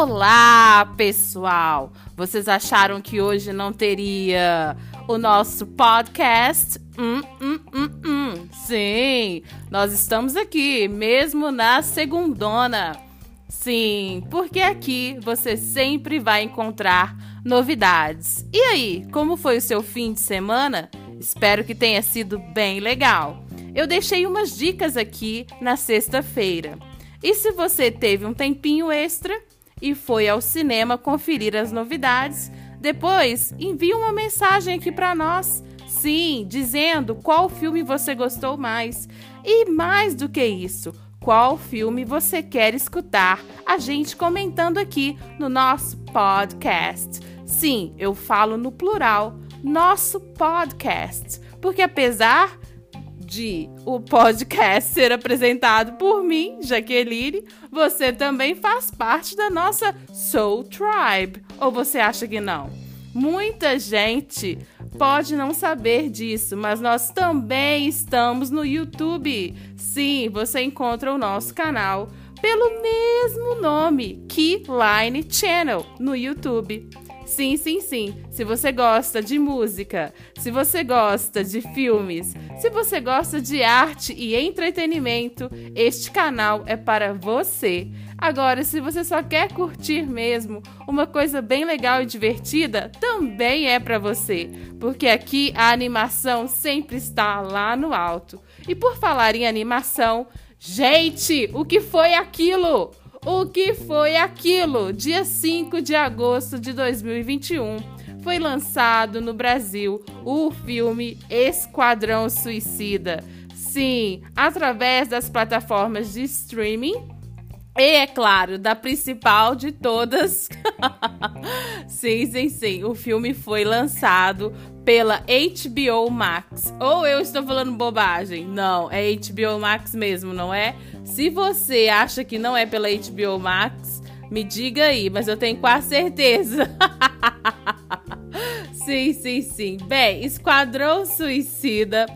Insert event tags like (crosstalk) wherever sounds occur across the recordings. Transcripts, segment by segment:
Olá, pessoal! Vocês acharam que hoje não teria o nosso podcast? Hum, hum, hum, hum. Sim, nós estamos aqui, mesmo na segundona. Sim, porque aqui você sempre vai encontrar novidades. E aí, como foi o seu fim de semana? Espero que tenha sido bem legal. Eu deixei umas dicas aqui na sexta-feira. E se você teve um tempinho extra, e foi ao cinema conferir as novidades. Depois, envie uma mensagem aqui para nós. Sim, dizendo qual filme você gostou mais. E mais do que isso, qual filme você quer escutar a gente comentando aqui no nosso podcast. Sim, eu falo no plural, nosso podcast, porque apesar de o podcast ser apresentado por mim, Jaqueline, você também faz parte da nossa Soul Tribe. Ou você acha que não? Muita gente pode não saber disso, mas nós também estamos no YouTube. Sim, você encontra o nosso canal pelo mesmo nome, Keyline Channel, no YouTube. Sim, sim, sim. Se você gosta de música, se você gosta de filmes, se você gosta de arte e entretenimento, este canal é para você. Agora, se você só quer curtir mesmo uma coisa bem legal e divertida, também é para você, porque aqui a animação sempre está lá no alto. E por falar em animação, gente, o que foi aquilo? O que foi aquilo? Dia 5 de agosto de 2021 foi lançado no Brasil o filme Esquadrão Suicida. Sim, através das plataformas de streaming e, é claro, da principal de todas. (laughs) sim, sim, sim. O filme foi lançado pela HBO Max. Ou eu estou falando bobagem? Não, é HBO Max mesmo, não é? Se você acha que não é pela HBO Max, me diga aí, mas eu tenho quase certeza. (laughs) sim, sim, sim. Bem, Esquadrão Suicida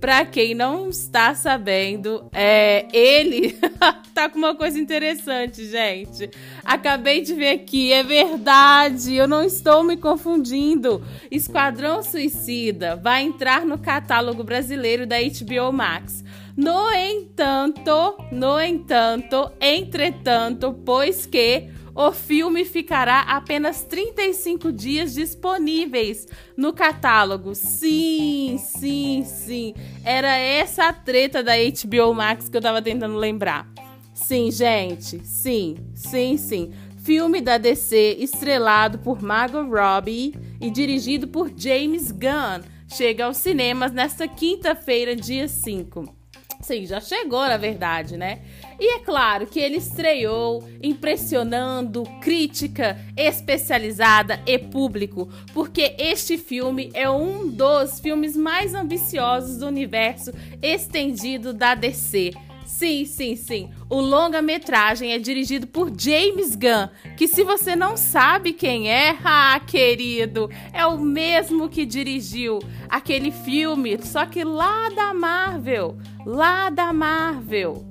Pra quem não está sabendo, é, ele (laughs) tá com uma coisa interessante, gente. Acabei de ver aqui, é verdade, eu não estou me confundindo. Esquadrão Suicida vai entrar no catálogo brasileiro da HBO Max. No entanto, no entanto, entretanto, pois que o filme ficará apenas 35 dias disponíveis no catálogo. Sim, sim, sim. Era essa a treta da HBO Max que eu tava tentando lembrar. Sim, gente. Sim, sim, sim. Filme da DC estrelado por Margot Robbie e dirigido por James Gunn. Chega aos cinemas nesta quinta-feira, dia 5. Sim, já chegou, na verdade, né? E é claro que ele estreou impressionando crítica especializada e público, porque este filme é um dos filmes mais ambiciosos do universo estendido da DC. Sim, sim, sim. O longa-metragem é dirigido por James Gunn, que se você não sabe quem é, ah, querido, é o mesmo que dirigiu aquele filme, só que lá da Marvel, lá da Marvel,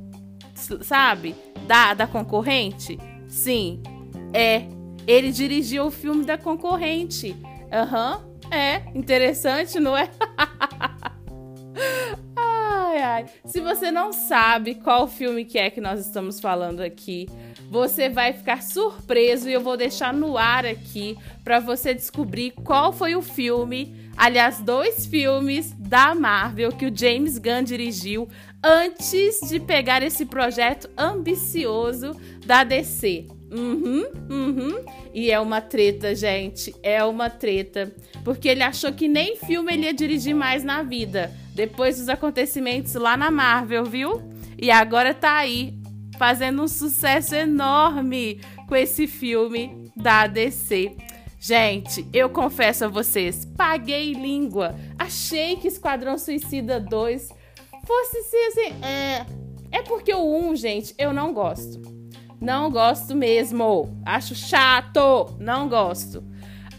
sabe? Da, da concorrente? Sim, é. Ele dirigiu o filme da concorrente. Aham, uhum, é. Interessante, não é? (laughs) Ai. Se você não sabe qual filme que é que nós estamos falando aqui, você vai ficar surpreso e eu vou deixar no ar aqui para você descobrir qual foi o filme, aliás, dois filmes da Marvel que o James Gunn dirigiu antes de pegar esse projeto ambicioso da DC. Uhum, uhum. E é uma treta, gente. É uma treta. Porque ele achou que nem filme ele ia dirigir mais na vida. Depois dos acontecimentos lá na Marvel, viu? E agora tá aí, fazendo um sucesso enorme com esse filme da DC. Gente, eu confesso a vocês, paguei língua. Achei que Esquadrão Suicida 2 fosse ser assim. É, é porque o 1, gente, eu não gosto. Não gosto mesmo. Acho chato. Não gosto.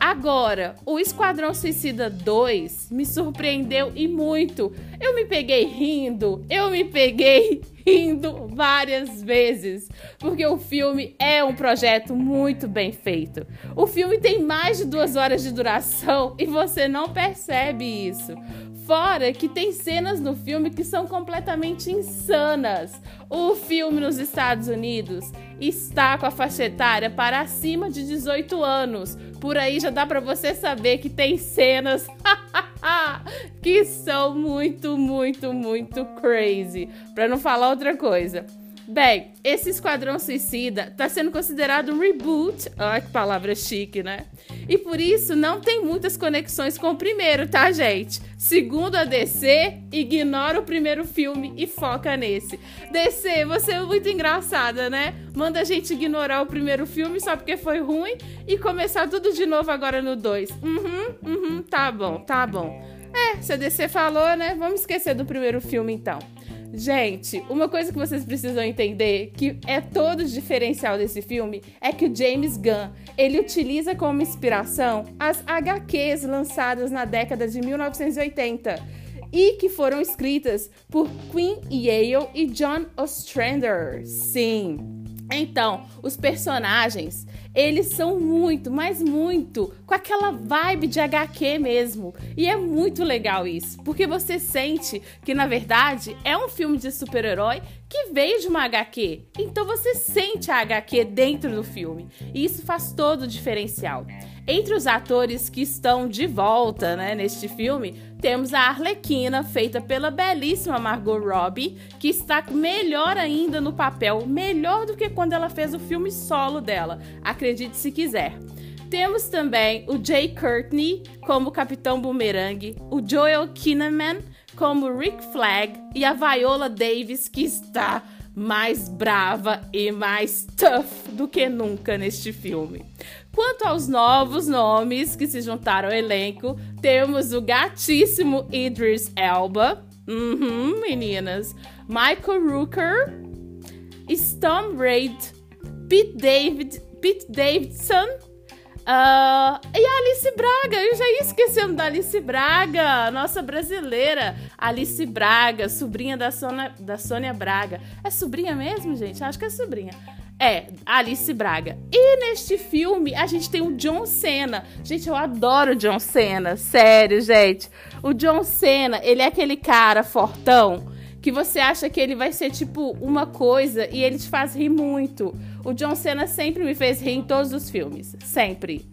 Agora, o Esquadrão Suicida 2 me surpreendeu e muito. Eu me peguei rindo, eu me peguei (laughs) rindo várias vezes, porque o filme é um projeto muito bem feito. O filme tem mais de duas horas de duração (laughs) e você não percebe isso. Fora que tem cenas no filme que são completamente insanas. O filme nos Estados Unidos está com a faixa etária para acima de 18 anos. Por aí já dá para você saber que tem cenas (laughs) que são muito, muito, muito crazy. Para não falar outra coisa. Bem, esse Esquadrão Suicida está sendo considerado um reboot. Olha que palavra chique, né? E por isso não tem muitas conexões com o primeiro, tá, gente? Segundo a DC, ignora o primeiro filme e foca nesse. DC, você é muito engraçada, né? Manda a gente ignorar o primeiro filme só porque foi ruim e começar tudo de novo agora no 2. Uhum, uhum, tá bom, tá bom. É, se a DC falou, né? Vamos esquecer do primeiro filme então. Gente, uma coisa que vocês precisam entender, que é todo o diferencial desse filme, é que o James Gunn, ele utiliza como inspiração as HQs lançadas na década de 1980 e que foram escritas por Queen Yale e John Ostrander. Sim. Então, os personagens, eles são muito, mas muito com aquela vibe de HQ mesmo. E é muito legal isso, porque você sente que na verdade é um filme de super-herói que veio de uma HQ. Então você sente a HQ dentro do filme. E isso faz todo o diferencial. Entre os atores que estão de volta né, neste filme, temos a Arlequina, feita pela belíssima Margot Robbie, que está melhor ainda no papel, melhor do que quando ela fez o filme solo dela, acredite se quiser. Temos também o Jay Courtney como Capitão Boomerang, o Joel Kinnaman como Rick Flag e a Viola Davis, que está mais brava e mais tough do que nunca neste filme. Quanto aos novos nomes que se juntaram ao elenco, temos o gatíssimo Idris Elba, uhum, meninas, Michael Rooker, Storm Raid, Pete, David, Pete Davidson Uh, e a Alice Braga, eu já ia esquecendo da Alice Braga, nossa brasileira. Alice Braga, sobrinha da Sônia, da Sônia Braga. É sobrinha mesmo, gente? Acho que é sobrinha. É, Alice Braga. E neste filme a gente tem o John Cena. Gente, eu adoro o John Cena, sério, gente. O John Cena, ele é aquele cara fortão que você acha que ele vai ser tipo uma coisa e ele te faz rir muito. O John Cena sempre me fez rir em todos os filmes. Sempre.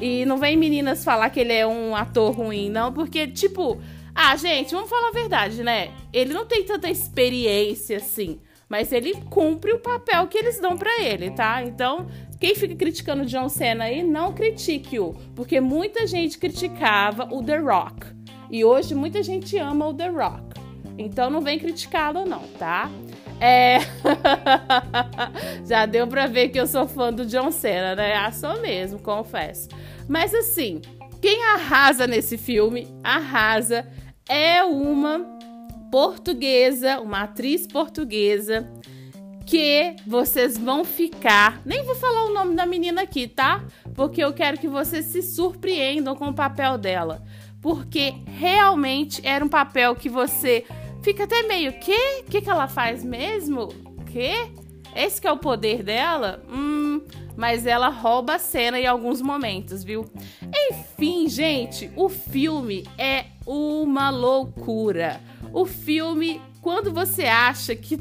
E não vem meninas falar que ele é um ator ruim, não, porque, tipo, ah, gente, vamos falar a verdade, né? Ele não tem tanta experiência assim, mas ele cumpre o papel que eles dão para ele, tá? Então, quem fica criticando o John Cena aí, não critique-o, porque muita gente criticava o The Rock. E hoje muita gente ama o The Rock. Então não vem criticá-lo não, tá? É. (laughs) Já deu pra ver que eu sou fã do John Cena, né? Ah, sou mesmo, confesso. Mas assim, quem arrasa nesse filme, arrasa, é uma portuguesa, uma atriz portuguesa que vocês vão ficar. Nem vou falar o nome da menina aqui, tá? Porque eu quero que vocês se surpreendam com o papel dela. Porque realmente era um papel que você fica até meio, que? Que que ela faz mesmo? Que? Esse que é o poder dela? Hum, mas ela rouba a cena em alguns momentos, viu? Enfim, gente, o filme é uma loucura. O filme, quando você acha que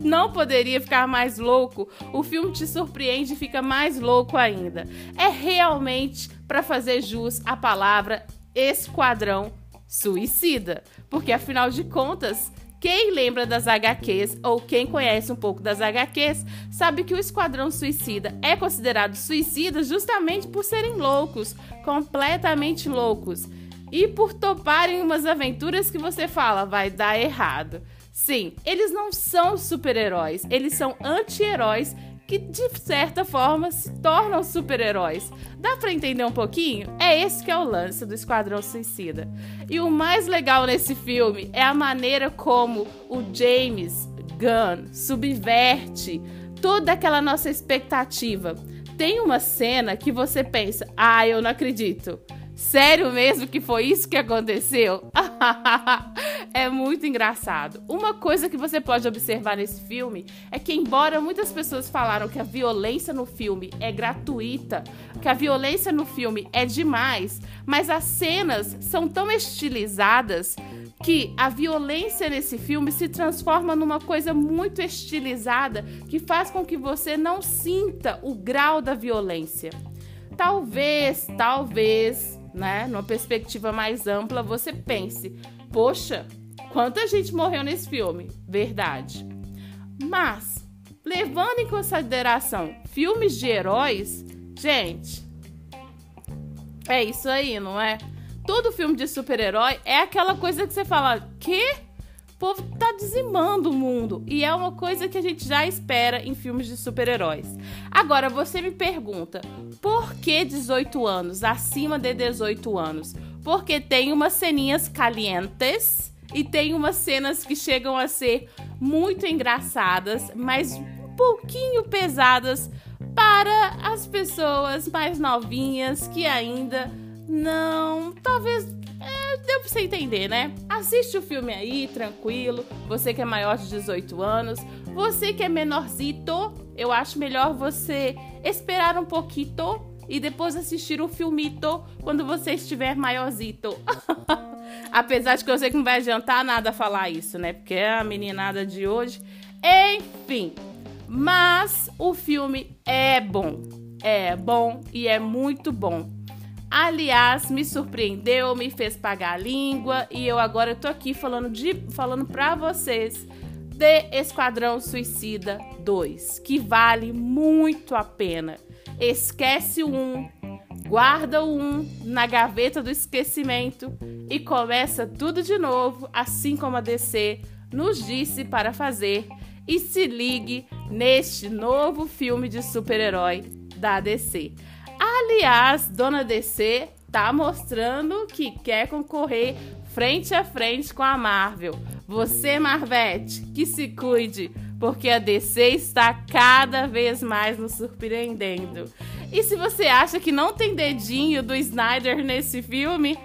não poderia ficar mais louco, o filme te surpreende e fica mais louco ainda. É realmente para fazer jus à palavra esquadrão suicida. Porque afinal de contas, quem lembra das HQs ou quem conhece um pouco das HQs sabe que o Esquadrão Suicida é considerado suicida justamente por serem loucos, completamente loucos, e por toparem umas aventuras que você fala vai dar errado. Sim, eles não são super-heróis, eles são anti-heróis que de certa forma se tornam super-heróis. Dá para entender um pouquinho? É esse que é o lance do Esquadrão Suicida. E o mais legal nesse filme é a maneira como o James Gunn subverte toda aquela nossa expectativa. Tem uma cena que você pensa: "Ah, eu não acredito". Sério mesmo que foi isso que aconteceu? (laughs) é muito engraçado. Uma coisa que você pode observar nesse filme é que, embora muitas pessoas falaram que a violência no filme é gratuita, que a violência no filme é demais, mas as cenas são tão estilizadas que a violência nesse filme se transforma numa coisa muito estilizada que faz com que você não sinta o grau da violência. Talvez, talvez né, numa perspectiva mais ampla, você pense: poxa, quanta gente morreu nesse filme? Verdade. Mas, levando em consideração filmes de heróis, gente, é isso aí, não é? Todo filme de super-herói é aquela coisa que você fala: que? O povo tá dizimando o mundo. E é uma coisa que a gente já espera em filmes de super-heróis. Agora, você me pergunta, por que 18 anos? Acima de 18 anos? Porque tem umas ceninhas calientes e tem umas cenas que chegam a ser muito engraçadas, mas um pouquinho pesadas para as pessoas mais novinhas que ainda não, talvez é, deu pra você entender, né? Assiste o filme aí, tranquilo. Você que é maior de 18 anos. Você que é menorzito, eu acho melhor você esperar um pouquinho e depois assistir o filmito quando você estiver maiorzito. (laughs) Apesar de que eu sei que não vai adiantar nada falar isso, né? Porque é a meninada de hoje. Enfim. Mas o filme é bom. É bom e é muito bom. Aliás, me surpreendeu, me fez pagar a língua e eu agora tô aqui falando de falando para vocês de Esquadrão Suicida 2, que vale muito a pena. Esquece o 1, guarda o 1 na gaveta do esquecimento e começa tudo de novo, assim como a DC nos disse para fazer. E se ligue neste novo filme de super-herói da DC. Aliás, Dona DC tá mostrando que quer concorrer frente a frente com a Marvel. Você, Marvete, que se cuide, porque a DC está cada vez mais nos surpreendendo. E se você acha que não tem dedinho do Snyder nesse filme,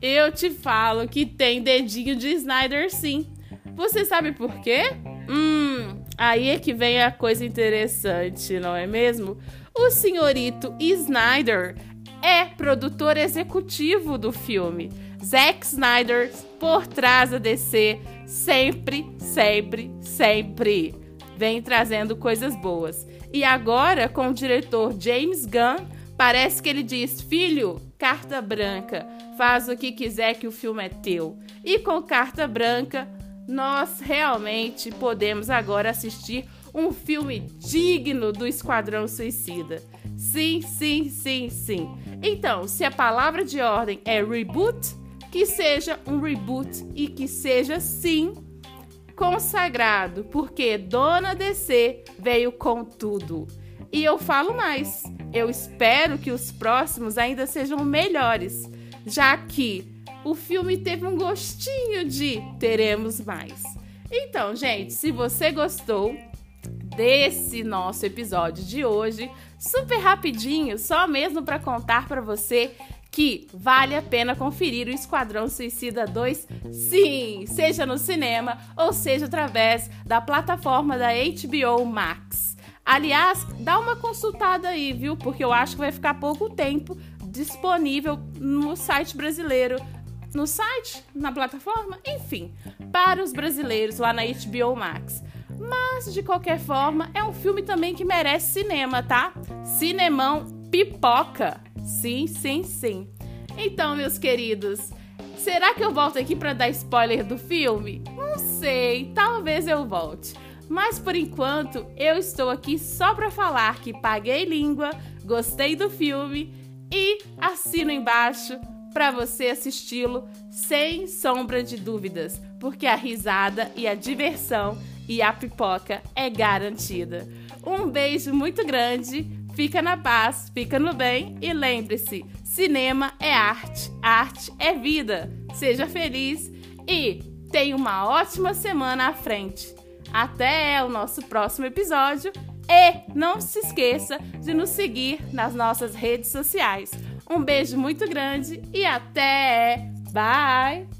eu te falo que tem dedinho de Snyder sim. Você sabe por quê? Hum, aí é que vem a coisa interessante, não é mesmo? O senhorito Snyder é produtor executivo do filme. Zack Snyder por trás da DC, sempre, sempre, sempre vem trazendo coisas boas. E agora, com o diretor James Gunn, parece que ele diz: Filho, carta branca, faz o que quiser que o filme é teu. E com carta branca, nós realmente podemos agora assistir um filme digno do Esquadrão Suicida. Sim, sim, sim, sim. Então, se a palavra de ordem é reboot, que seja um reboot e que seja sim consagrado, porque Dona DC veio com tudo. E eu falo mais, eu espero que os próximos ainda sejam melhores, já que o filme teve um gostinho de teremos mais. Então, gente, se você gostou, desse nosso episódio de hoje, super rapidinho, só mesmo para contar para você que vale a pena conferir o Esquadrão Suicida 2, sim, seja no cinema ou seja através da plataforma da HBO Max. Aliás, dá uma consultada aí, viu? Porque eu acho que vai ficar pouco tempo disponível no site brasileiro no site, na plataforma, enfim, para os brasileiros lá na HBO Max. Mas, de qualquer forma, é um filme também que merece cinema, tá? Cinemão pipoca. Sim, sim, sim. Então, meus queridos, será que eu volto aqui para dar spoiler do filme? Não sei, talvez eu volte. Mas por enquanto, eu estou aqui só para falar que paguei língua, gostei do filme e assino embaixo para você assisti-lo sem sombra de dúvidas, porque a risada e a diversão e a pipoca é garantida. Um beijo muito grande, fica na paz, fica no bem e lembre-se: cinema é arte, arte é vida. Seja feliz e tenha uma ótima semana à frente. Até o nosso próximo episódio e não se esqueça de nos seguir nas nossas redes sociais. Um beijo muito grande e até! Bye!